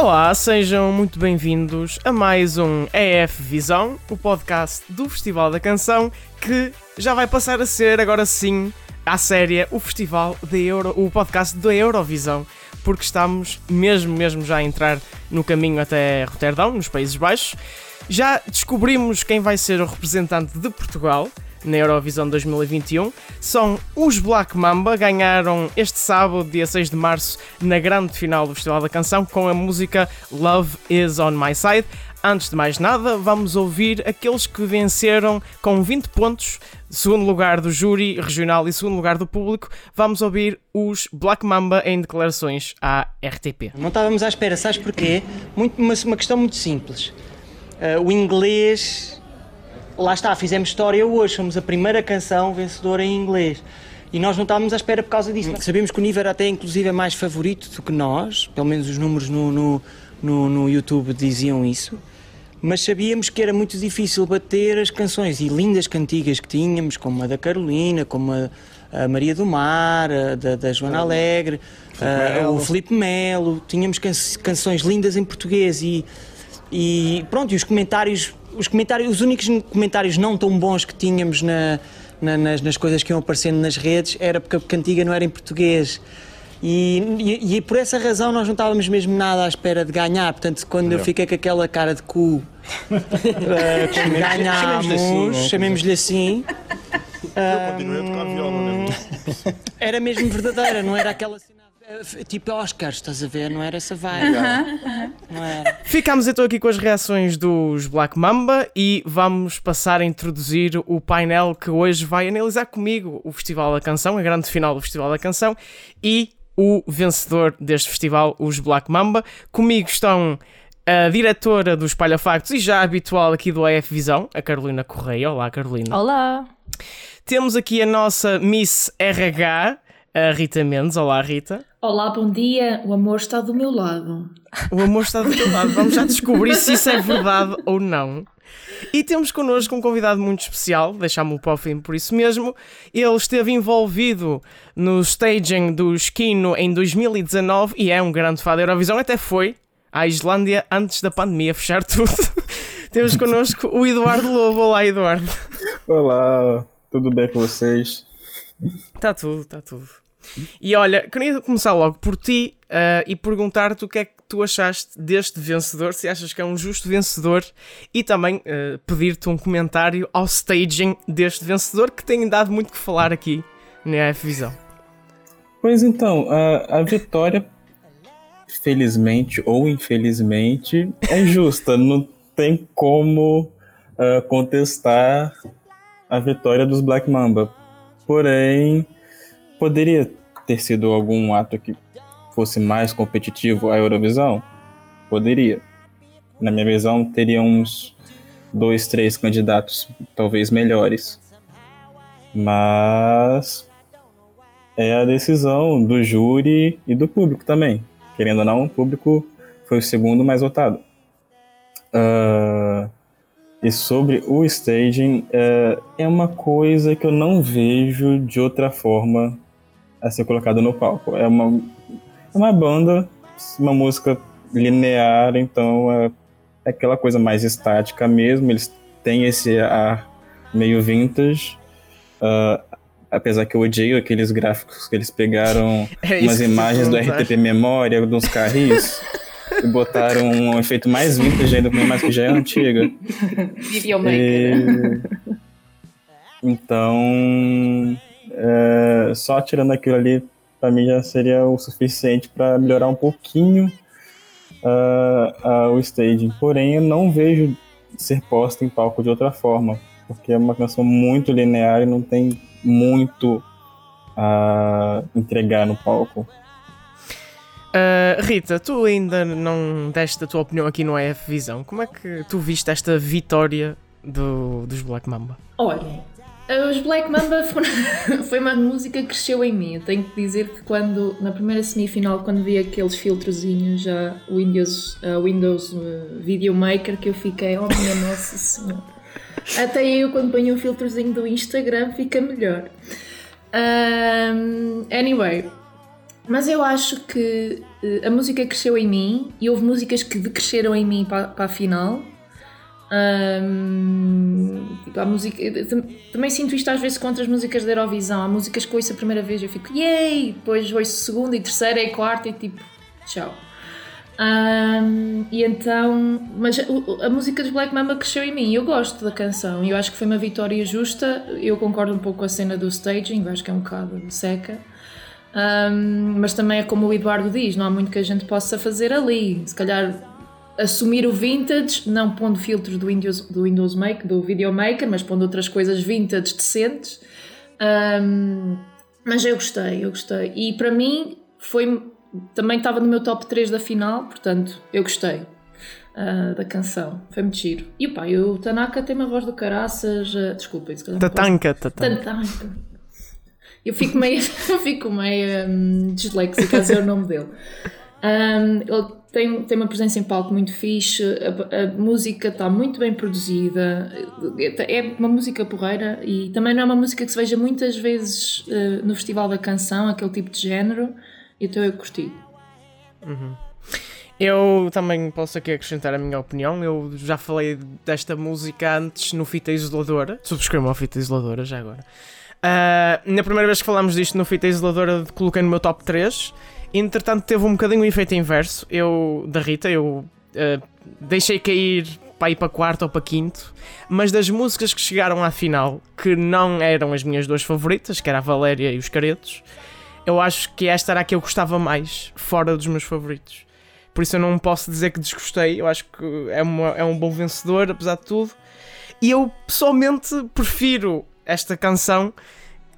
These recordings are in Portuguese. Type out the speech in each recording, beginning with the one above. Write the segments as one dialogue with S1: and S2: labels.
S1: Olá, sejam muito bem-vindos a mais um EF Visão, o podcast do Festival da Canção, que já vai passar a ser, agora sim, à séria, o festival da Euro, o podcast da Eurovisão, porque estamos mesmo, mesmo já a entrar no caminho até Roterdão, nos Países Baixos. Já descobrimos quem vai ser o representante de Portugal na Eurovisão 2021 são os Black Mamba, ganharam este sábado, dia 6 de março, na grande final do Festival da Canção com a música Love Is On My Side. Antes de mais nada, vamos ouvir aqueles que venceram com 20 pontos, segundo lugar do júri regional e segundo lugar do público. Vamos ouvir os Black Mamba em declarações à RTP.
S2: Não estávamos à espera, sabes porquê? Muito, uma, uma questão muito simples. Uh, o inglês lá está, fizemos história hoje, somos a primeira canção vencedora em inglês. E nós não estávamos à espera por causa disso. Sabíamos que o Niver até inclusive é mais favorito do que nós, pelo menos os números no, no, no, no YouTube diziam isso. Mas sabíamos que era muito difícil bater as canções e lindas cantigas que tínhamos, como a da Carolina, como a, a Maria do Mar, a da, da Joana Alegre, a, o Felipe Melo. Tínhamos can, canções lindas em português e, e pronto, e os comentários os comentários, os únicos comentários não tão bons que tínhamos na, na, nas, nas, coisas que iam aparecendo nas redes era porque a cantiga não era em português. E, e, e, por essa razão nós não estávamos mesmo nada à espera de ganhar. Portanto, quando eu fiquei com aquela cara de cu uh, quando ganhámos, chamemos-lhe assim. Uh, era mesmo verdadeira, não era aquela tipo Oscars, estás a ver? Não era essa vibe. Uh -huh.
S1: Não era. Ficámos então aqui com as reações dos Black Mamba e vamos passar a introduzir o painel que hoje vai analisar comigo o Festival da Canção, a grande final do Festival da Canção e o vencedor deste festival, os Black Mamba. Comigo estão a diretora do Espalha Factos e já habitual aqui do AF Visão, a Carolina Correia. Olá, Carolina.
S3: Olá.
S1: Temos aqui a nossa Miss RH, a Rita Mendes. Olá, Rita.
S4: Olá, bom dia. O amor está do meu lado.
S1: O amor está do teu lado. Vamos já descobrir se isso é verdade ou não. E temos connosco um convidado muito especial, deixámo-o para o fim por isso mesmo. Ele esteve envolvido no staging do Esquino em 2019 e é um grande fã da Eurovisão, até foi à Islândia antes da pandemia fechar tudo. temos connosco o Eduardo Lobo. Olá, Eduardo.
S5: Olá, tudo bem com vocês?
S1: Está tudo, está tudo. E olha, queria começar logo por ti uh, e perguntar-te o que é que tu achaste deste vencedor, se achas que é um justo vencedor e também uh, pedir-te um comentário ao staging deste vencedor que tem dado muito que falar aqui na F-Visão.
S5: Pois então, a, a vitória, felizmente ou infelizmente, é justa. Não tem como uh, contestar a vitória dos Black Mamba. Porém, poderia ter sido algum ato que fosse mais competitivo à Eurovisão? Poderia. Na minha visão, teria uns dois, três candidatos talvez melhores. Mas é a decisão do júri e do público também. Querendo ou não, o público foi o segundo mais votado. Uh, e sobre o staging, uh, é uma coisa que eu não vejo de outra forma a ser colocado no palco. É uma, é uma banda, uma música linear, então é, é aquela coisa mais estática mesmo. Eles têm esse ar meio vintage. Uh, apesar que eu odeio aqueles gráficos que eles pegaram é umas imagens do RTP Memória, de uns carris. e botaram um efeito mais vintage ainda, com mais que já é antiga.
S3: Videomaker. E...
S5: Então, é, só tirando aquilo ali, para mim já seria o suficiente para melhorar um pouquinho uh, uh, o staging. Porém, eu não vejo ser posta em palco de outra forma, porque é uma canção muito linear e não tem muito a entregar no palco.
S1: Uh, Rita, tu ainda não deste a tua opinião aqui no EF Visão. Como é que tu viste esta vitória do, dos Black Mamba?
S4: Olha, os Black Mamba foi uma música que cresceu em mim. Eu tenho que dizer que quando, na primeira semifinal, quando vi aqueles filtrozinhos já Windows, uh, Windows uh, Video Maker, que eu fiquei, oh minha nossa senhora. Até eu quando ponho um filtrozinho do Instagram fica melhor. Um, anyway, Mas eu acho que a música cresceu em mim e houve músicas que decresceram em mim para, para a final. Um, tipo, música, também sinto isto às vezes com outras músicas da Eurovisão. Há músicas que ouço a primeira vez eu fico, yay! Depois ouço segunda e terceira e quarta e tipo, tchau. Um, e então, mas a, a, música dos Black Mamba cresceu em mim. Eu gosto da canção e eu acho que foi uma vitória justa. Eu concordo um pouco com a cena do staging, acho que é um bocado seca. Um, mas também é como o Eduardo diz: não há muito que a gente possa fazer ali. Se calhar assumir o vintage, não pondo filtros do Windows, do Windows Maker, do Video Maker, mas pondo outras coisas vintage decentes. Um, mas eu gostei, eu gostei. E para mim foi também estava no meu top 3 da final, portanto, eu gostei uh, da canção. Foi muito giro. E o pai, o Tanaka tem uma voz do caraças. Uh, desculpa, isso
S1: Tatanka, Tatanka.
S4: Eu fico meio, eu fico meio um, disléxica a dizer o nome dele. Um, ele tem, tem uma presença em palco muito fixe, a, a música está muito bem produzida, é uma música porreira e também não é uma música que se veja muitas vezes uh, no Festival da Canção, aquele tipo de género. Então eu curti.
S1: Uhum. Eu também posso aqui acrescentar a minha opinião. Eu já falei desta música antes no Fita Isoladora. Subscrevam a Fita Isoladora já agora. Uh, na primeira vez que falámos disto no Fita Isoladora, coloquei no meu top 3. Entretanto, teve um bocadinho o efeito inverso. Eu, da Rita, eu uh, deixei cair para ir para quarto ou para quinto. Mas das músicas que chegaram à final, que não eram as minhas duas favoritas, que era a Valéria e os Caretos eu acho que esta era a que eu gostava mais, fora dos meus favoritos. Por isso eu não posso dizer que desgostei, eu acho que é, uma, é um bom vencedor, apesar de tudo. E eu pessoalmente prefiro esta canção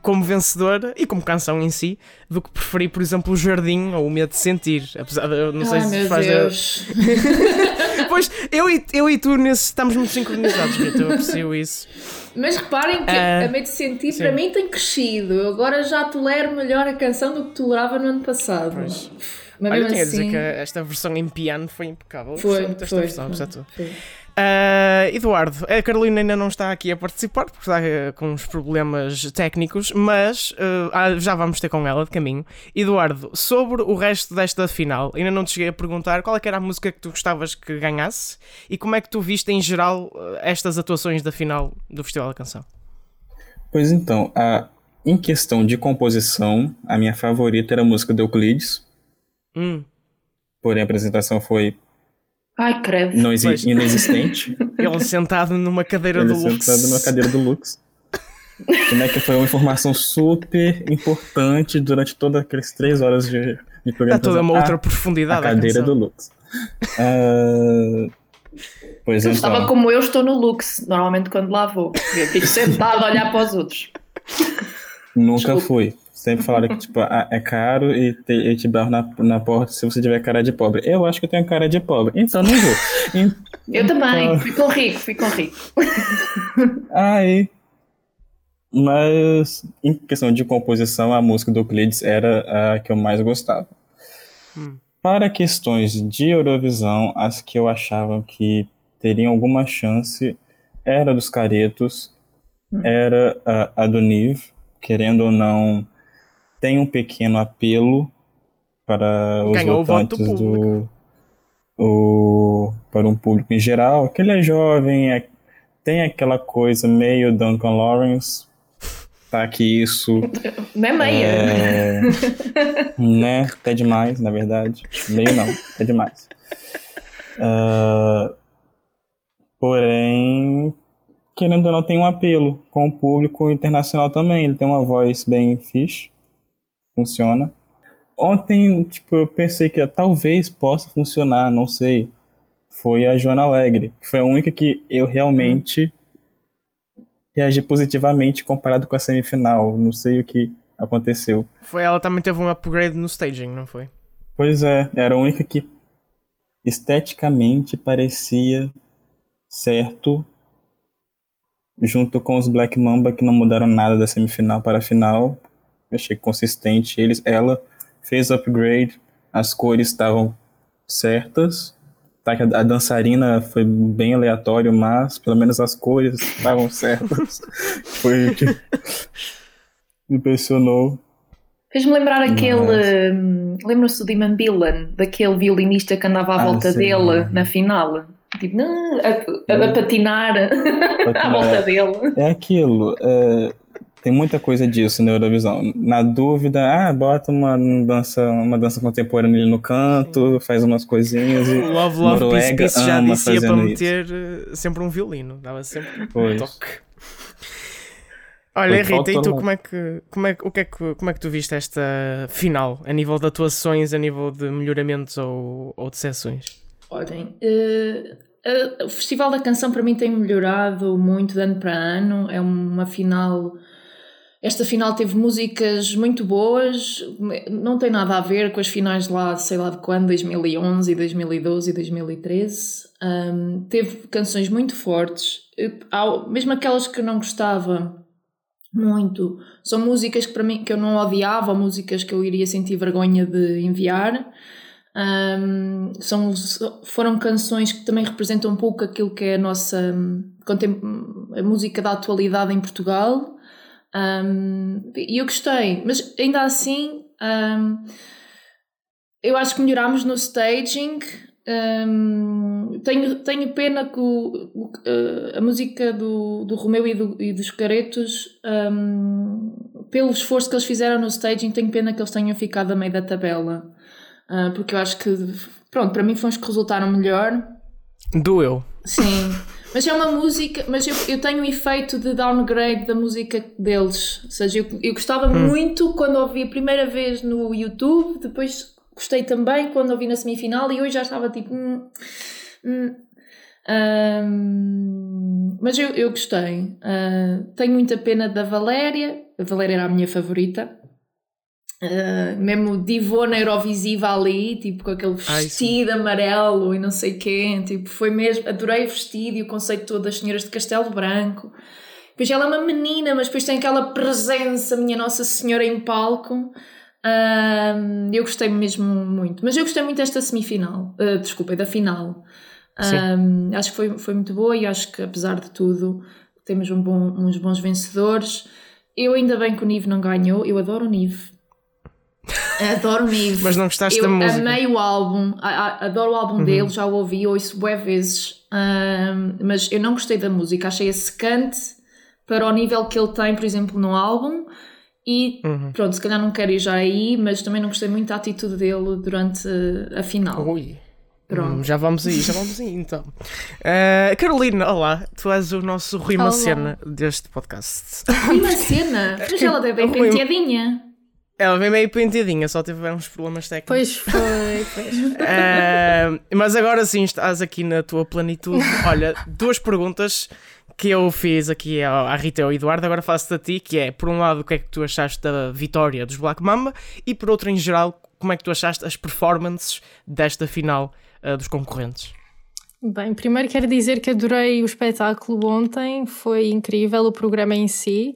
S1: como vencedora e como canção em si do que preferi, por exemplo, o Jardim ou o Medo de Sentir. Apesar de eu não sei
S4: Ai,
S1: se faz.
S4: Deus.
S1: pois eu e, eu e tu nesse, estamos muito sincronizados, Rita, eu aprecio isso.
S4: Mas reparem que uh, a Medo de Sentir sim. para mim tem crescido. Eu agora já tolero melhor a canção do que tolerava no ano passado. Pois.
S1: Mas Olha, tenho assim... a dizer que esta versão em piano foi impecável. Foi, foi, foi, versão, foi, foi. Uh, Eduardo, a Carolina ainda não está aqui a participar porque está uh, com uns problemas técnicos, mas uh, já vamos ter com ela de caminho. Eduardo, sobre o resto desta final, ainda não te cheguei a perguntar qual é era a música que tu gostavas que ganhasse e como é que tu viste em geral estas atuações da final do Festival da Canção.
S5: Pois então, a, em questão de composição, a minha favorita era a música do Euclides.
S1: Hum.
S5: Porém, a apresentação foi
S3: Ai, credo.
S5: Não exi inexistente.
S1: Ele sentado numa cadeira
S5: Ele
S1: do Lux.
S5: sentado numa cadeira do Lux. Como é que foi uma informação super importante durante todas aquelas três horas de, de programa.
S1: Dá toda uma outra profundidade.
S5: A cadeira do Lux. Uh, pois
S3: eu
S5: então.
S3: Estava como eu estou no Lux, normalmente quando lá vou. Eu fico sentado a olhar para os outros.
S5: Nunca Desculpa. fui. Sempre falaram que tipo, ah, é caro e te, e te barro na, na porta se você tiver cara de pobre. Eu acho que eu tenho cara de pobre, então não vou. Então...
S3: Eu também, ficou rico, ficou rico.
S5: Aí. Mas em questão de composição, a música do Euclides era a que eu mais gostava. Hum. Para questões de Eurovisão, as que eu achava que teriam alguma chance era dos Caretos, hum. era a, a do Nive, querendo ou não tem um pequeno apelo para os Ganhou votantes do o, para um público em geral, que ele é jovem, é, tem aquela coisa meio Duncan Lawrence, tá que isso.
S3: Não é meia
S5: é, né, é demais, na verdade, meio não, é demais. Uh, porém, querendo ou não, tem um apelo com o público internacional também. Ele tem uma voz bem fixe funciona. Ontem, tipo, eu pensei que talvez possa funcionar, não sei. Foi a Joana Alegre, que foi a única que eu realmente reagi positivamente comparado com a semifinal. Não sei o que aconteceu.
S1: Foi ela também teve um upgrade no staging, não foi?
S5: Pois é, era a única que esteticamente parecia certo junto com os Black Mamba que não mudaram nada da semifinal para a final, achei consistente. Eles, ela fez upgrade, as cores estavam certas. Tá, a, dançarina foi bem aleatório, mas pelo menos as cores estavam certas. foi o que me impressionou.
S3: Fez-me lembrar aquele. hum, Lembram-se do Demon Billan, daquele violinista que andava à
S5: Ah,
S3: volta
S5: sim.
S3: dele na final? Tipo, não, a, a- a patinar à volta dele.
S5: É aquilo. é, tem muita coisa disso na Eurovisão. Na dúvida, ah, bota uma dança, uma dança contemporânea ali no canto, faz umas coisinhas e.
S1: Love, Love, Peace,
S5: Noruega
S1: Peace já
S5: ama
S1: dizia para meter eh, sempre um violino, dava sempre um
S5: Pois.
S1: toque. Olha,
S5: Foi
S1: Rita, e tu como é, que, como, é, que- o que é que, como é que tu viste esta final, a nível de atuações, a nível de melhoramentos ou, ou de sessões?
S4: Olhem, eh, a- o Festival da Canção para mim tem melhorado muito de ano para ano. É uma final. Esta final teve músicas muito boas, não tem nada a ver com as finais lá, sei lá de quando, 2011, 2012 e 2013. Ahm, teve canções muito fortes, mesmo aquelas que eu não gostava muito, são músicas que para mim que eu não odiava, músicas que eu iria sentir vergonha de enviar. Um, são, foram canções que também representam um pouco aquilo que é a nossa a música da atualidade em Portugal. Um, e eu gostei, mas ainda assim um, eu acho que melhorámos no staging. Um, tenho, tenho pena que o- o- eh, a música do, do Romeu e, do- e dos Caretos, pelo esforço que eles fizeram no staging, tenho pena que eles tenham ficado a meio da tabela. Ah, porque eu acho que, pronto, para mim foram os que resultaram melhor.
S1: Doeu.
S4: Sim, mas é uma música, mas eu, eu tenho o efeito de downgrade da música deles. Ou seja, eu, eu gostava muito quando ouvi a primeira vez no YouTube, depois gostei também quando ouvi na semifinal e hoje já estava tipo. hum, hum. Ahm, mas eu, eu gostei. Ah, tenho muita pena da Valéria. A Valéria era a minha favorita. Ah, mesmo divona Eurovisiva ali, tipo com aquele
S1: Ai,
S4: vestido amarelo e não sei quê, tipo, foi mesmo, adorei o vestido e o conceito todo das senhoras de Castelo Branco. Depois ela é uma menina, mas depois tem aquela presença, minha Nossa Senhora, em palco. Ah, eu gostei mesmo muito, mas eu gostei muito desta semifinal, ah, desculpa, da final. Ah, acho que foi, foi muito boa e acho que apesar de tudo temos um bom- uns bons vencedores. Eu ainda bem que o Nive não ganhou, eu adoro o Nive. Adoro o Nive.
S1: Mas não gostaste
S4: eu
S1: da música?
S4: amei o álbum, adoro o álbum dele, já o ouvi, ouço bué vezes, mas eu não gostei da música, achei-a secante para o nível que ele tem, por exemplo, no álbum. E pronto, se calhar não quero ir já aí, mas também não gostei muito da atitude dele durante a final.
S1: Ui.
S4: Pronto.
S1: Hum, já vamos aí, já vamos aí então. Ah, Carolina, olá, tu és o nosso Rui. Macena deste podcast.
S4: E uma cena, mas ela deve bem
S1: Rui-
S4: penteadinha.
S1: Ela vem meio penteadinha, só teve uns problemas técnicos.
S6: Pois foi, pois.
S1: Ah, mas agora sim estás aqui na tua plenitude. Olha, duas perguntas que eu fiz aqui à Rita e ao Eduardo, agora faço-te a ti, que é, por um lado, o que é que tu achaste da vitória dos Black Mamba e, por outro, em geral, como é que tu achaste as performances desta final ah, dos concorrentes?
S6: Bem, primeiro quero dizer que adorei o espetáculo ontem, foi incrível o programa em si.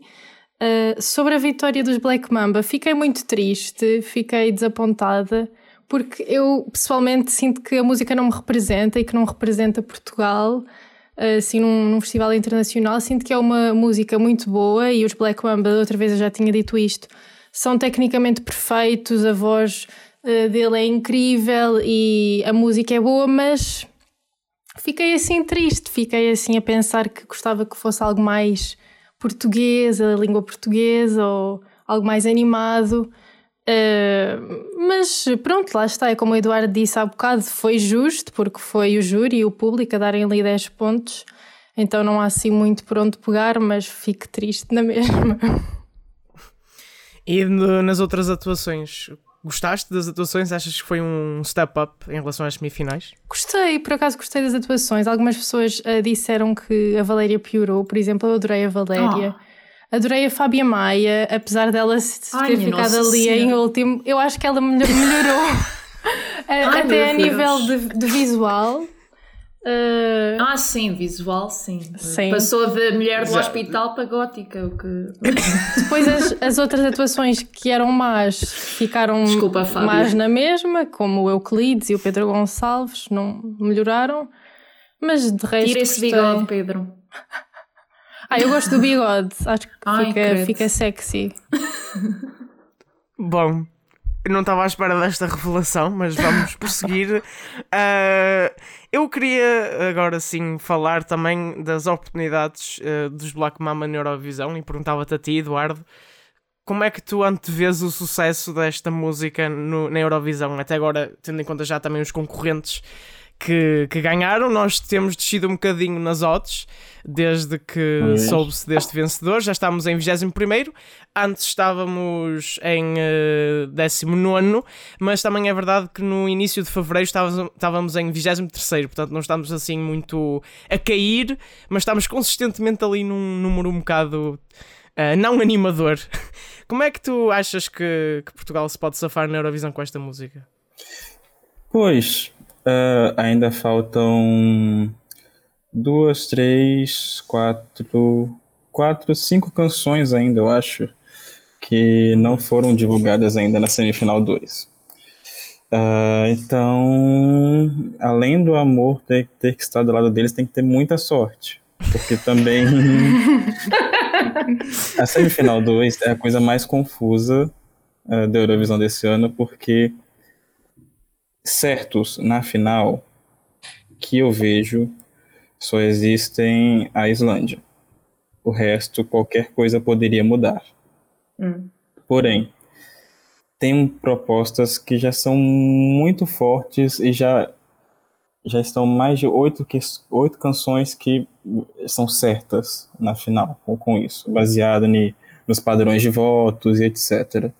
S6: Uh, sobre a vitória dos Black Mamba, fiquei muito triste, fiquei desapontada, porque eu pessoalmente sinto que a música não me representa e que não representa Portugal. uh, Assim, num, num festival internacional, sinto que é uma música muito boa e os Black Mamba, outra vez eu já tinha dito isto, são tecnicamente perfeitos, a voz uh, dele é incrível e a música é boa, mas fiquei assim triste, fiquei assim a pensar que gostava que fosse algo mais português, a língua portuguesa ou algo mais animado. Uh, mas pronto, lá está, é como o Eduardo disse há bocado, foi justo, porque foi o júri e o público a darem ali 10 pontos, então não há assim muito por onde pegar, mas fico triste na mesma.
S1: E no- nas outras atuações, gostaste das atuações? Achas que foi um step up em relação às semifinais?
S6: Gostei, por acaso gostei das atuações. Algumas pessoas ah, disseram que a Valéria piorou, por exemplo, eu adorei a Valéria. Adorei a Fábia Maia, apesar dela se
S4: Ai,
S6: ter ficado ali em
S4: Senhora.
S6: último. Eu acho que ela melhor- melhorou
S4: Ai,
S6: até a nível de, de visual. Ah,
S4: Ah, sim, visual, sim.
S6: Sim.
S4: Passou de mulher do
S1: Já-
S4: hospital para gótica, o que...
S6: depois as, as outras atuações que eram más ficaram
S4: Desculpa,
S6: más na mesma, como o Euclides e o Pedro Gonçalves, não melhoraram. Mas de resto.
S4: Tira esse
S6: gostei.
S4: bigode, Pedro.
S6: Ah, eu gosto do bigode, acho que
S4: Ai,
S6: fica,
S4: credo.
S6: fica sexy.
S1: Bom, não estava à espera desta revelação, mas vamos prosseguir. Uh, eu queria agora sim falar também das oportunidades uh, dos Black Mama na Eurovisão e perguntava-te a ti, Eduardo, como é que tu antevês o sucesso desta música no, na Eurovisão? Até agora, tendo em conta já também os concorrentes que, que ganharam, nós temos descido um bocadinho nas odds desde que soube-se deste vencedor. Já estamos em 21, antes estávamos em uh, eh, 19, mas também é verdade que no início de fevereiro estávamos, estávamos em 23, portanto não estamos assim muito a cair, mas estamos consistentemente ali num número um bocado uh, não animador. Como é que tu achas que, que, Portugal se pode safar na Eurovisão com esta música?
S5: Pois, uh, ainda faltam duas, três, quatro, quatro, cinco canções ainda, eu acho, que não foram divulgadas ainda na semifinal 2. Uh, ah, então, além do amor ter, ter que estar do lado deles, tem que ter muita sorte. Porque também a semifinal 2 é a coisa mais confusa uh, da Eurovisão desse ano, porque certos na final que eu vejo só existem a Islândia. O resto, qualquer coisa poderia mudar. Hum. Porém, tem propostas que já são muito fortes e já já estão mais de oito, oito canções que são certas na final com, com isso, baseado ni, nos padrões de votos e etc.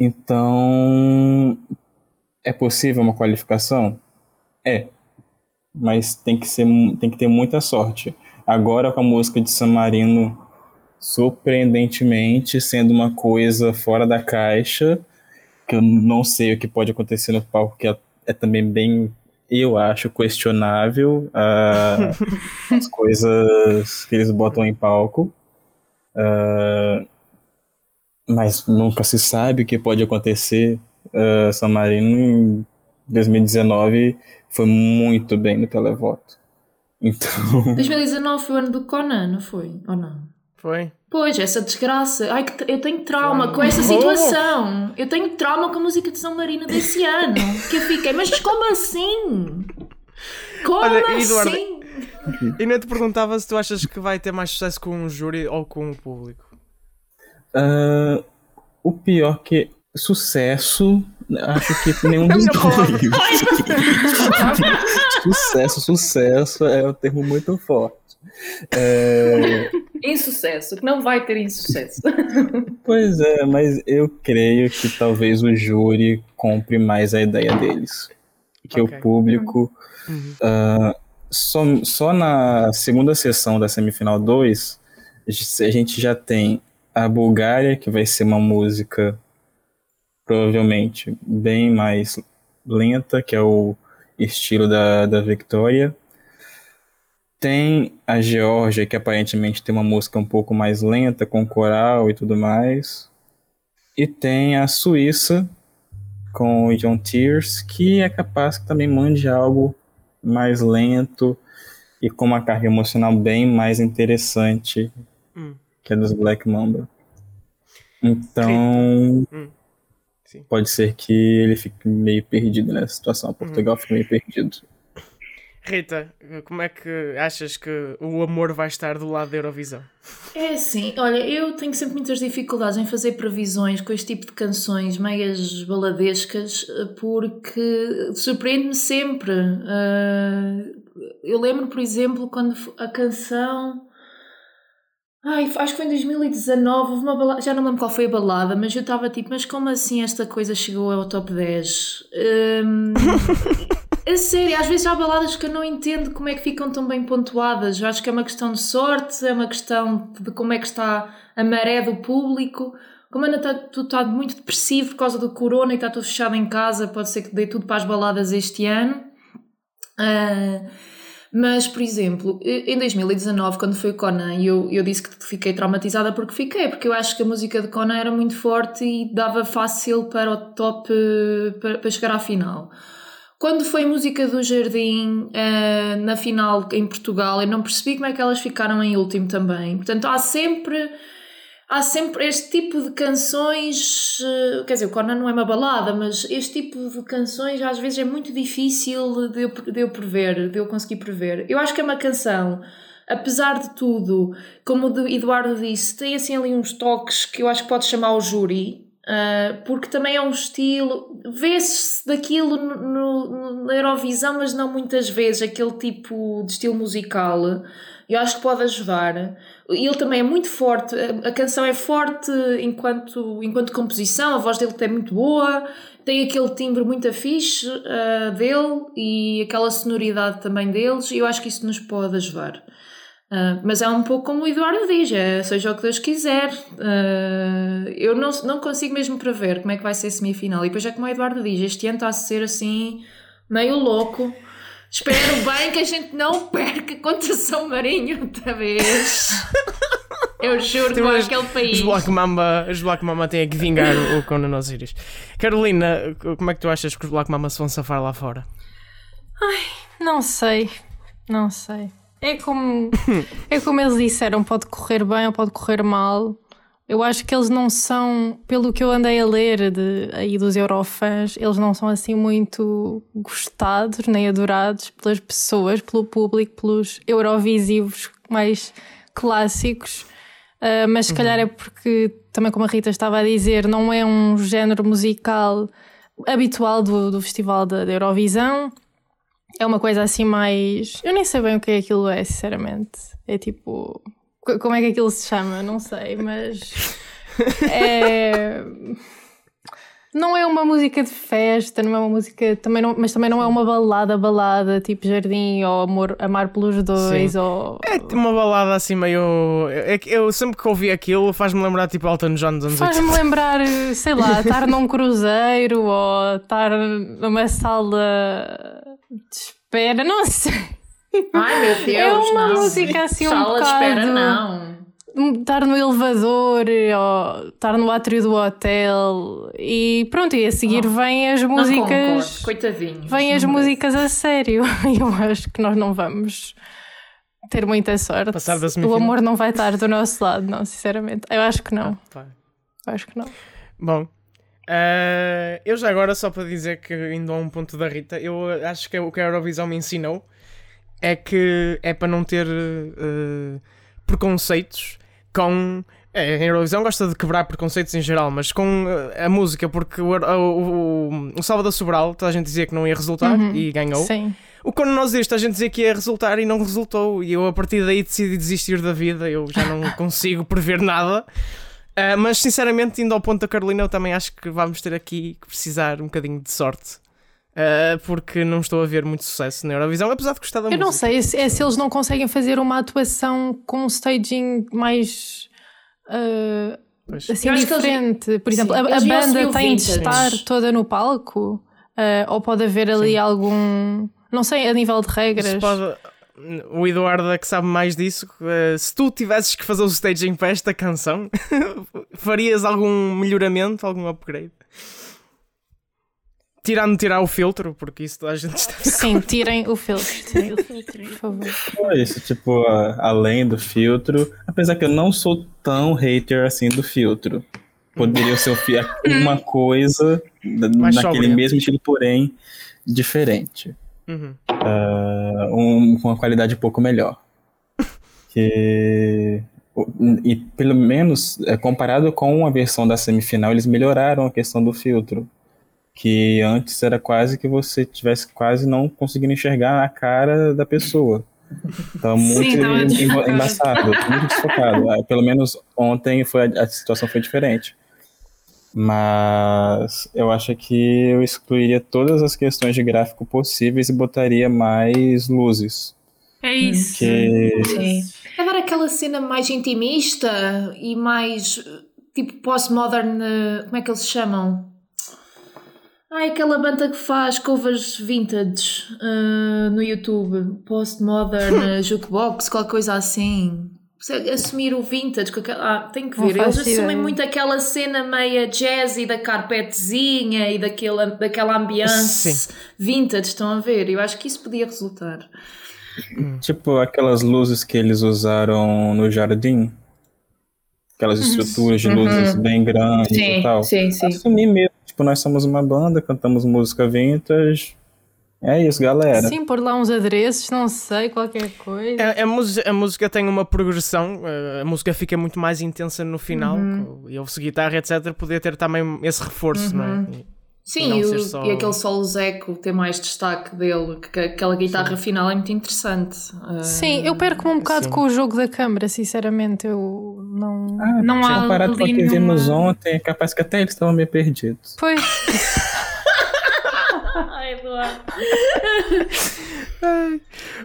S5: Então, é possível uma qualificação? É, mas tem que, ser, tem que ter muita sorte. Agora com a música de San Marino, surpreendentemente, sendo uma coisa fora da caixa, que eu não sei o que pode acontecer no palco, que é, é também bem eu acho questionável uh, as coisas que eles botam em palco. Uh, mas nunca se sabe o que pode acontecer. Uh, San Marino em 2019 foi muito bem no televoto. Então.
S4: 2019 foi o ano do Conan, não foi? Ou não?
S1: Foi.
S4: Pois, essa desgraça. Ai, eu tenho trauma foi. com essa situação. Eu tenho trauma com a música de São Marino desse ano. Que eu fiquei, mas como assim? Como Olha, Eduardo, assim?
S1: E não te perguntava se tu achas que vai ter mais sucesso com o júri ou com o público.
S5: Uh, o pior que sucesso, acho que nenhum dos dois. sucesso, sucesso é um termo muito forte.
S4: É... Insucesso, não vai ter insucesso.
S5: Pois é, mas eu creio que talvez o júri compre mais a ideia deles. Que okay. o público. Uhum. Uh, só, só na segunda sessão da semifinal 2, a gente já tem a Bulgária, que vai ser uma música provavelmente bem mais lenta, que é o estilo da, da Victoria. Tem a Geórgia, que aparentemente tem uma música um pouco mais lenta, com coral e tudo mais. E tem a Suíça, com o John Tears, que é capaz que também mande algo mais lento e com uma carga emocional bem mais interessante hum. que a dos Black Mamba. Então, hum. Pode ser que ele fique meio perdido nessa situação. Portugal hum. fica meio perdido.
S1: Rita, como é que achas que o amor vai estar do lado da Eurovisão?
S4: É assim, olha, eu tenho sempre muitas dificuldades em fazer previsões com este tipo de canções meias baladescas porque surpreende-me sempre. Uh, eu lembro, por exemplo, quando a canção. Ai, acho que foi em 2019, uma balada, já não lembro qual foi a balada, mas eu estava tipo, mas como assim esta coisa chegou ao top 10? Um, A sério, às vezes há baladas que eu não entendo como é que ficam tão bem pontuadas. Eu acho que é uma questão de sorte, é uma questão de como é que está a maré do público. Como ainda está, tu está muito depressivo por causa do corona e está tudo fechado em casa, pode ser que dê tudo para as baladas este ano. Uh, mas, por exemplo, em 2019, quando foi o Conan, eu, eu disse que fiquei traumatizada porque fiquei, porque eu acho que a música de Conan era muito forte e dava fácil para o top, para, para chegar à final. Quando foi música do Jardim uh, na final em Portugal, eu não percebi como é que elas ficaram em último também. Portanto, há sempre. Há sempre este tipo de canções. eh, Quer dizer, o Conan não é uma balada, mas este tipo de canções às vezes é muito difícil de eu, de eu prever, de eu conseguir prever. Eu acho que é uma canção, apesar de tudo, como o Eduardo disse, tem assim ali uns toques que eu acho que pode chamar o júri. eh, porque também é um estilo, vê-se daquilo no, no- na Eurovisão, mas não muitas vezes, aquele tipo de estilo musical. Eu acho que pode ajudar. Ele também é muito forte, a, canção é forte enquanto, enquanto composição, a voz dele é muito boa, tem aquele timbre muito fixe ah, dele e aquela sonoridade também deles, e eu acho que isso nos pode ajudar. Ah, mas é um pouco como o Eduardo diz, é, seja o que Deus quiser. Ah, eu não, não consigo mesmo prever como é que vai ser a semifinal. E depois é como o Eduardo diz, este ano está a ser assim meio louco. Espero bem que a gente não perca contra São Marinho outra vez. Eu juro que
S1: Os-
S4: àquele país.
S1: Os Black Mamba, os Black Mamba têm que vingar o, o Conan Osiris. Carolina, como é que tu achas que os Black Mamba se vão safar lá fora?
S6: Não sei, não sei. É como, é como eles disseram, pode correr bem ou pode correr mal. Eu acho que eles não são, pelo que eu andei a ler de, aí dos Eurofãs, eles não são assim muito gostados nem adorados pelas pessoas, pelo público, pelos Eurovisivos mais clássicos. Uh, mas se calhar é porque, também como a Rita estava a dizer, não é um género musical habitual do, do Festival da, da Eurovisão. É uma coisa assim mais. Eu nem sei bem o que é aquilo é, sinceramente. É tipo. co- Como é que aquilo se chama? Não sei, mas. É. Não é uma música de festa, não é uma música. Também não, mas também não é uma balada, balada, tipo Jardim ou amor, Amar pelos Dois
S1: Sim.
S6: ou.
S1: É uma balada assim meio. é que Eu sempre que ouvi aquilo faz-me lembrar tipo Elton John dos anos 80.
S6: Faz-me lembrar, sei lá, estar num cruzeiro ou estar numa sala espera, não sei.
S4: Ai meu Deus,
S6: É uma
S4: não.
S6: música assim um
S4: Sala de espera,
S6: bocado-
S4: não.
S6: Estar no elevador ou estar no átrio do hotel e pronto, e a seguir vêm as
S4: Não concordo,
S6: músicas.
S4: coitadinho.
S6: Vêm as músicas a sério. Eu acho que nós não vamos ter muita sorte.
S1: Passar da
S6: o amor não vai estar do nosso lado, não, sinceramente. Eu acho que não.
S1: Pá.
S6: Eu acho que não.
S1: Bom, eh, eu já agora, só para dizer que indo a um ponto da Rita, eu acho que é o que a Eurovisão me ensinou é que é para não ter eh, preconceitos com. é, a Eurovisão gosta de quebrar preconceitos em geral, mas com a música, porque o, o, o, o Salvador Sobral, toda a gente dizia que não ia resultar e ganhou.
S6: Sim.
S1: O Quando Nós Isto, a gente dizia que ia resultar e não resultou. E eu, a partir daí, decidi desistir da vida. Eu já não consigo prever nada. Ah, mas, sinceramente, indo ao ponto da Carolina, eu também acho que vamos ter aqui que precisar um bocadinho de sorte. Ah, porque não estou a ver muito sucesso na Eurovisão, apesar de gostar da
S6: Eu não
S1: música.
S6: sei é se, é se eles não conseguem fazer uma atuação com um staging mais
S1: Pois.
S6: assim
S4: Eu que eles-
S6: diferente. Por exemplo,
S4: Sim,
S6: a, a banda tem de estar toda no palco Ah, ou pode haver ali algum. Não sei, a nível de regras.
S1: Pode- O Eduardo é que sabe mais disso. Ah, se tu tivesses que fazer o staging para esta canção, farias algum melhoramento, algum upgrade? Tirando tirar o filtro, porque isso toda a gente está
S6: Sim, tirem o filtro. Tirem o filtro, por favor.
S5: É isso, tipo, além do filtro, apesar que eu não sou tão hater assim do filtro. Poderia ser um uma coisa naquele mesmo estilo, porém diferente.
S1: Uhum.
S5: Ah, um- com uma qualidade um pouco melhor. Que, e pelo menos, é, comparado com a versão da semifinal, eles melhoraram a questão do filtro. Que antes era quase que você tivesse quase não conseguindo enxergar a cara da pessoa. Tava muito
S6: tava
S5: em-
S6: desfocado.
S5: embaçado, muito desfocado. Ah, Pelo menos ontem foi, a situação foi diferente. Mas eu acho que eu excluiria todas as questões de gráfico possíveis e botaria mais luzes.
S6: É isso.
S5: Que
S4: Sim. É dar aquela cena mais intimista e mais tipo postmodern. eh, Como é que eles se chamam? Ai, aquela banda que faz covers vintage eh, no YouTube. Postmodern eh, jukebox, qualquer coisa assim. Assumir o vintage. com aquela- Ah, tem que
S6: Não
S4: ver. Eles assumem
S6: ideia.
S4: muito aquela cena meia jazzy da carpetezinha e daquela, daquela ambiance
S1: Sim.
S4: vintage. Estão a ver? Eu acho que isso podia resultar.
S5: Tipo aquelas luzes que eles usaram no jardim. aquelas estruturas de luzes
S4: Uhum.
S5: bem grandes
S4: Sim,
S5: e tal.
S4: sim, sim.
S5: Assumir mesmo, tipo, nós somos uma banda, cantamos música vintage. É isso, galera.
S6: Sim, pôr lá uns adereços, não sei, qualquer coisa.
S1: A, a música, a música tem uma progressão, eh, a música fica muito mais intensa no final.
S4: Uhum.
S1: E ouve guitarra, etc. Poder ter também esse reforço, não é? E-
S4: Sim, e, o-
S1: só-
S4: e aquele solo Zeco tem mais destaque dele, que, que aquela guitarra final é muito interessante. Ah,
S6: Sim, eu perco-me um bocado
S1: sim.
S6: com o jogo da câmara, sinceramente. Eu não.
S5: Ah,
S4: Não há
S5: comparado com o que vimos ontem, é capaz que até eles estavam meio perdidos.
S6: Pois,
S4: Ai, Eduardo.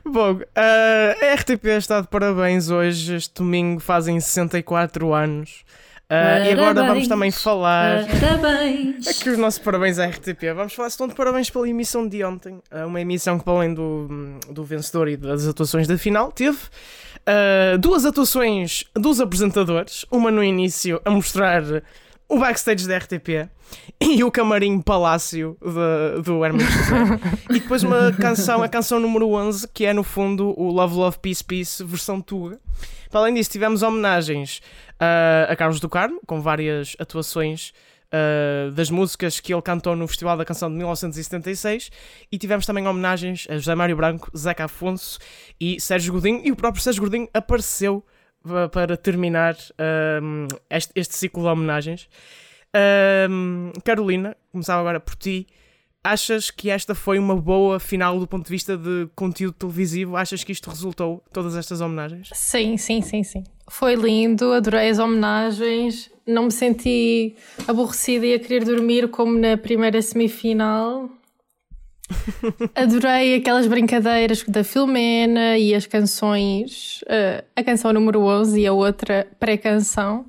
S1: Bom, eh, a RTP está de parabéns hoje. Este domingo fazem 64 anos. Eh, e agora vamos também falar.
S4: Parabéns.
S1: Aqui os nossos parabéns à RTP. Vamos falar, estão de parabéns pela emissão de ontem. Eh, uma emissão que, para além do, do vencedor e das atuações da final, teve eh, duas atuações dos apresentadores. Uma no início a mostrar o backstage da RTP e o camarim palácio de- do Herman José. e depois uma canção, a canção número 11, que é no fundo o Love Love Peace Peace versão Tuga. Para além disso, tivemos homenagens ah, a Carlos do Carmo, com várias atuações ah, das músicas que ele cantou no Festival da Canção de 1976 e tivemos também homenagens a José Mário Branco, Zeca Afonso e Sérgio Godinho e o próprio Sérgio Godinho apareceu pa- para terminar ahm, este, este ciclo de homenagens. Ahm, Carolina, começava agora por ti. Achas que esta foi uma boa final do ponto de vista de conteúdo televisivo? Achas que isto resultou, todas estas homenagens?
S6: sim, sim, sim, sim. Foi lindo, adorei as homenagens. Não me senti aborrecida e a querer dormir como na primeira semifinal. Adorei aquelas brincadeiras da Filomena e as canções, eh, a canção número 11 e a outra pré-canção.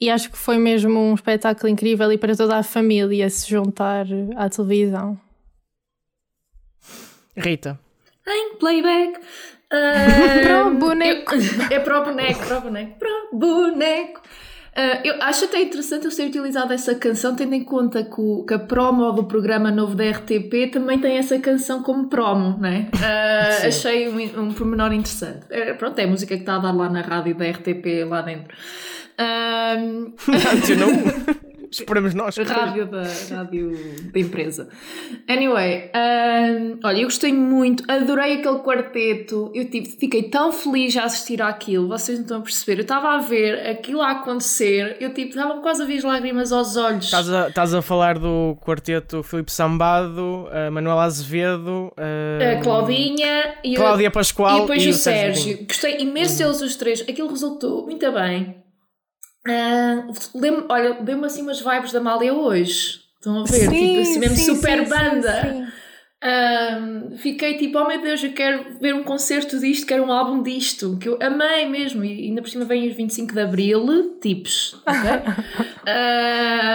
S6: E acho que foi mesmo um espetáculo incrível e para toda a família se juntar à televisão.
S1: Rita.
S4: Em playback. Ah,
S6: Pro boneco.
S4: eu- é pro boneco, pro boneco, pro boneco. Ah, eu acho até interessante eu ter utilizado essa canção, tendo em conta que, o- que a promo do programa novo da RTP também tem essa canção como promo, né? Ah, achei um, um pormenor interessante. É, pronto, é a música que está a dar lá na rádio da RTP lá dentro. Ah,
S1: Antes não. Esperamos nós. que-
S4: Rádio da, rádio da empresa. Anyway, ahm, olha, eu gostei muito, adorei aquele quarteto. Eu tipo, fiquei tão feliz a assistir àquilo, vocês não estão a perceber. Eu estava a ver aquilo a acontecer, eu tipo, estava quase a ver as lágrimas aos olhos.
S1: Estás a, estás a falar do quarteto Filipe Sambado, a Manuela Azevedo, a,
S4: A Claudinha e,
S1: Cláudia Pascoal
S4: e depois
S1: e
S4: o
S1: Sérgio
S4: Sérgio. Gostei imenso deles os três. Aquilo resultou muito bem. Ah, lembro- olha, deu-me assim umas vibes da Amália hoje. Estão a ver? tipo assim, mesmo
S6: sim,
S4: super
S6: sim, sim,
S4: banda.
S6: sim.
S4: Ahm, fiquei tipo, oh meu Deus, eu quero ver um concerto disto, quero um álbum disto, que eu amei mesmo. E ainda por cima vem os 25 de Abril, tipos, ok?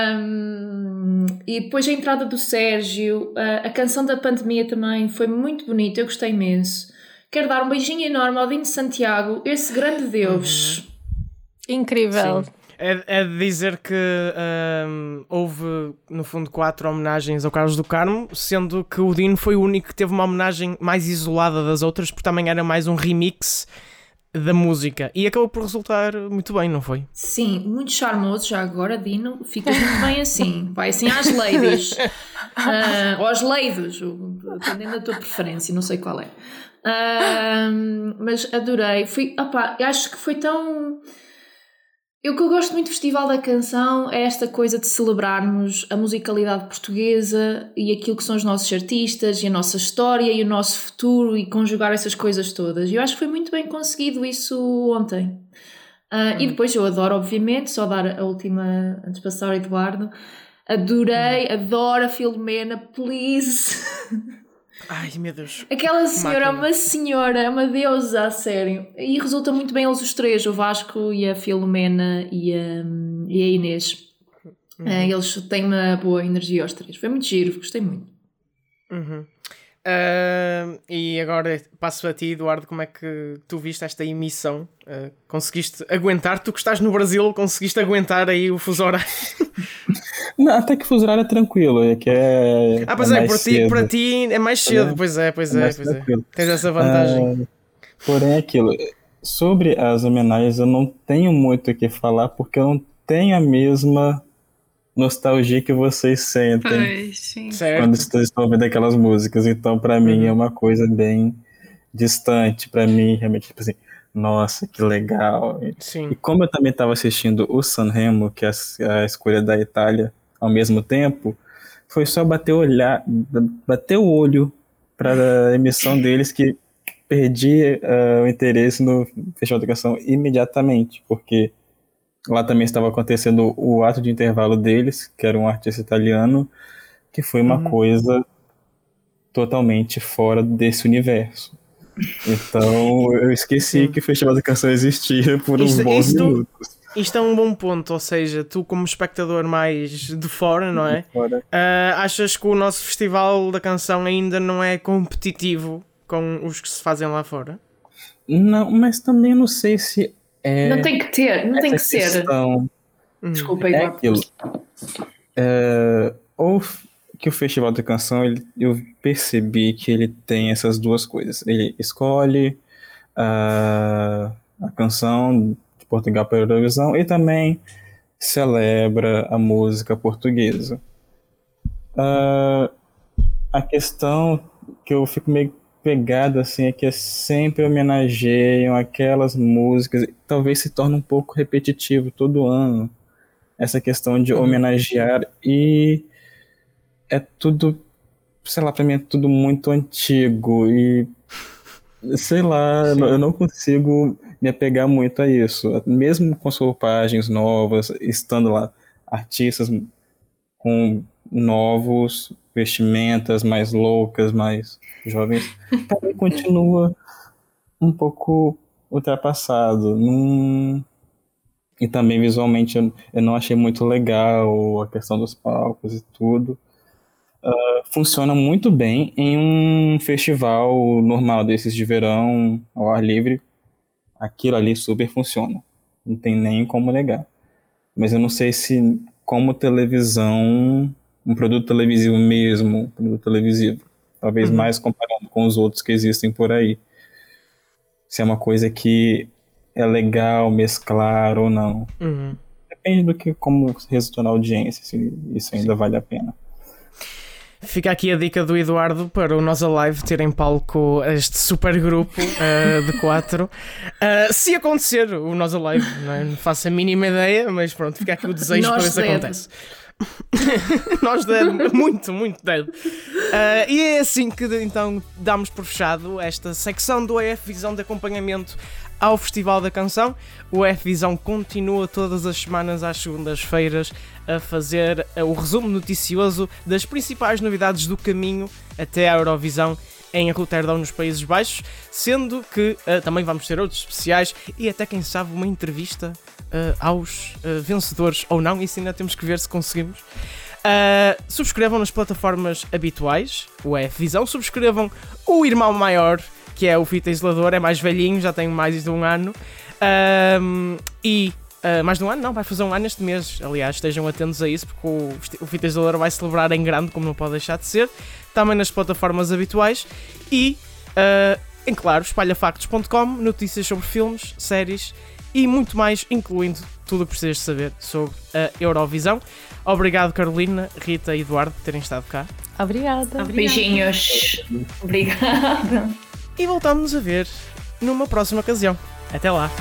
S4: Ahm, e depois a entrada do Sérgio, a, a canção da pandemia também foi muito bonita, eu gostei imenso. Quero dar um beijinho enorme ao Dino Santiago, esse grande Deus.
S6: Incrível.
S1: Sim. É, é de dizer que ahm, houve, no fundo, quatro homenagens ao Carlos do Carmo, sendo que o Dino foi o único que teve uma homenagem mais isolada das outras, porque também era mais um remix da música. E acabou por resultar muito bem, não foi?
S4: Sim, muito charmoso já agora, Dino. Ficas muito bem assim. Vai assim às ladies. Ah, ou aos leidos, dependendo da tua preferência, não sei qual é. Ah, mas adorei. Fui, eu acho que foi tão. Eu, que eu gosto muito do Festival da Canção é esta coisa de celebrarmos a musicalidade portuguesa e aquilo que são os nossos artistas e a nossa história e o nosso futuro e conjugar essas coisas todas. Eu acho que foi muito bem conseguido isso ontem. Ah, E depois eu adoro, obviamente, só dar a última antes de passar ao Eduardo. Adorei, adoro a Filomena, please.
S1: Ai, meu Deus.
S4: Aquela senhora é
S1: Máquina.
S4: uma senhora, é uma deusa, a sério. E resulta muito bem eles os três, o Vasco e a Filomena e a, e a Inês. Ah, eles têm uma boa energia aos três. Foi muito giro, gostei muito.
S1: Uhum. Ahm, e agora passo a ti, Eduardo, como é que tu viste esta emissão? Ah, conseguiste aguentar? Tu que estás no Brasil, conseguiste aguentar aí o fuso horário?
S5: Não, até que fuso horário é tranquilo, é que é.
S1: Ah, pois é,
S5: mais
S1: para ti, para ti é mais cedo.
S5: É.
S1: Pois é, pois
S5: É
S1: é, pois é. Tens essa vantagem.
S5: Ah, porém, é aquilo. sobre as homenagens eu não tenho muito o que falar porque eu não tenho a mesma nostalgia que vocês sentem
S7: Ai,
S5: quando estão ouvindo aquelas músicas. Então, pra mim,
S1: Uhum.
S5: é uma coisa bem distante. Pra mim, realmente, tipo assim, nossa, que legal. E
S1: Sim.
S5: como eu também estava assistindo o Sanremo, que é a, a escolha da Itália, ao mesmo tempo, foi só bater, olhar, bater o olho para a emissão deles que perdi ah, o interesse no Festival da Canção imediatamente, porque lá também estava acontecendo o ato de intervalo deles, que era um artista italiano, que foi uma
S1: Uhum.
S5: coisa totalmente fora desse universo. Então eu esqueci que o Festival da Canção existia por uns
S1: Isto-
S5: bons
S1: isto-
S5: minutos.
S1: Isto é um bom ponto, ou seja, tu como espectador mais de fora, não é?
S5: Fora.
S1: Ah, achas que o nosso festival da canção ainda não é competitivo com os que se fazem lá fora?
S5: Não, mas também não sei se é.
S3: Não tem que ter, não tem que ser.
S5: questão.
S1: Hum.
S3: Desculpa,
S5: É aquilo. É, ou que o Festival da Canção, ele, eu percebi que ele tem essas duas coisas. Ele escolhe a, a canção de Portugal para a Eurovisão e também celebra a música portuguesa. Ah, a questão que eu fico meio pegado assim é que sempre homenageiam aquelas músicas, talvez se torne um pouco repetitivo todo ano essa questão de homenagear e é tudo, sei lá, pra mim é tudo muito antigo e sei lá,
S1: Sim.
S5: eu não consigo me apegar muito a isso, mesmo com as roupagens novas, estando lá artistas com novos vestimentas mais loucas, mais jovens, mim continua um pouco ultrapassado. Não... E também visualmente eu, não achei muito legal a questão dos palcos e tudo. Ah, funciona muito bem em um festival normal desses de verão, ao ar livre. Aquilo ali super funciona. Não tem nem como negar. Mas eu não sei se, como televisão, um produto televisivo mesmo, um produto televisivo, talvez
S1: Uhum.
S5: mais comparando com os outros que existem por aí, se é uma coisa que é legal mesclar ou não.
S1: Uhum.
S5: Depende do que, como resultou na audiência, se isso ainda vale a pena.
S1: Fica aqui a dica do Eduardo para o Nossa Live ter em palco este super grupo ah, de quatro. Ah, se acontecer o Nossa Live, não, é? não faço a mínima ideia, mas pronto, fica aqui o desejo para ver
S3: Nós
S1: se acontece. Nós dead, muito, muito dead. Ah, e é assim que então damos por fechado esta secção do EF Visão de acompanhamento ao Festival da Canção. O EF Visão continua todas as semanas às segundas-feiras a fazer ah, o resumo noticioso das principais novidades do caminho até à Eurovisão em Roterdão, nos Países Baixos, sendo que ah, também vamos ter outros especiais e até quem sabe uma entrevista ah, aos ah, vencedores ou não, isso ainda temos que ver se conseguimos. Uh, subscrevam nas plataformas habituais, o F Visão, subscrevam o irmão maior, que é o Fita Isolador, é mais velhinho, já tem mais de um ano. E uh, mais de um ano? Não, vai fazer um ano este mês. Aliás, estejam atentos a isso, porque o, o Fita Isolador vai celebrar em grande, como não pode deixar de ser. Também nas plataformas habituais. E, uh, em claro, espalhafactos.com, notícias sobre filmes, séries e muito mais, incluindo tudo o que precisas saber sobre a Eurovisão. Obrigado, Carolina, Rita e Eduardo, por terem estado cá.
S6: Obrigada.
S3: Beijinhos. Obrigada.
S1: E voltamos a ver numa próxima ocasião. Até lá!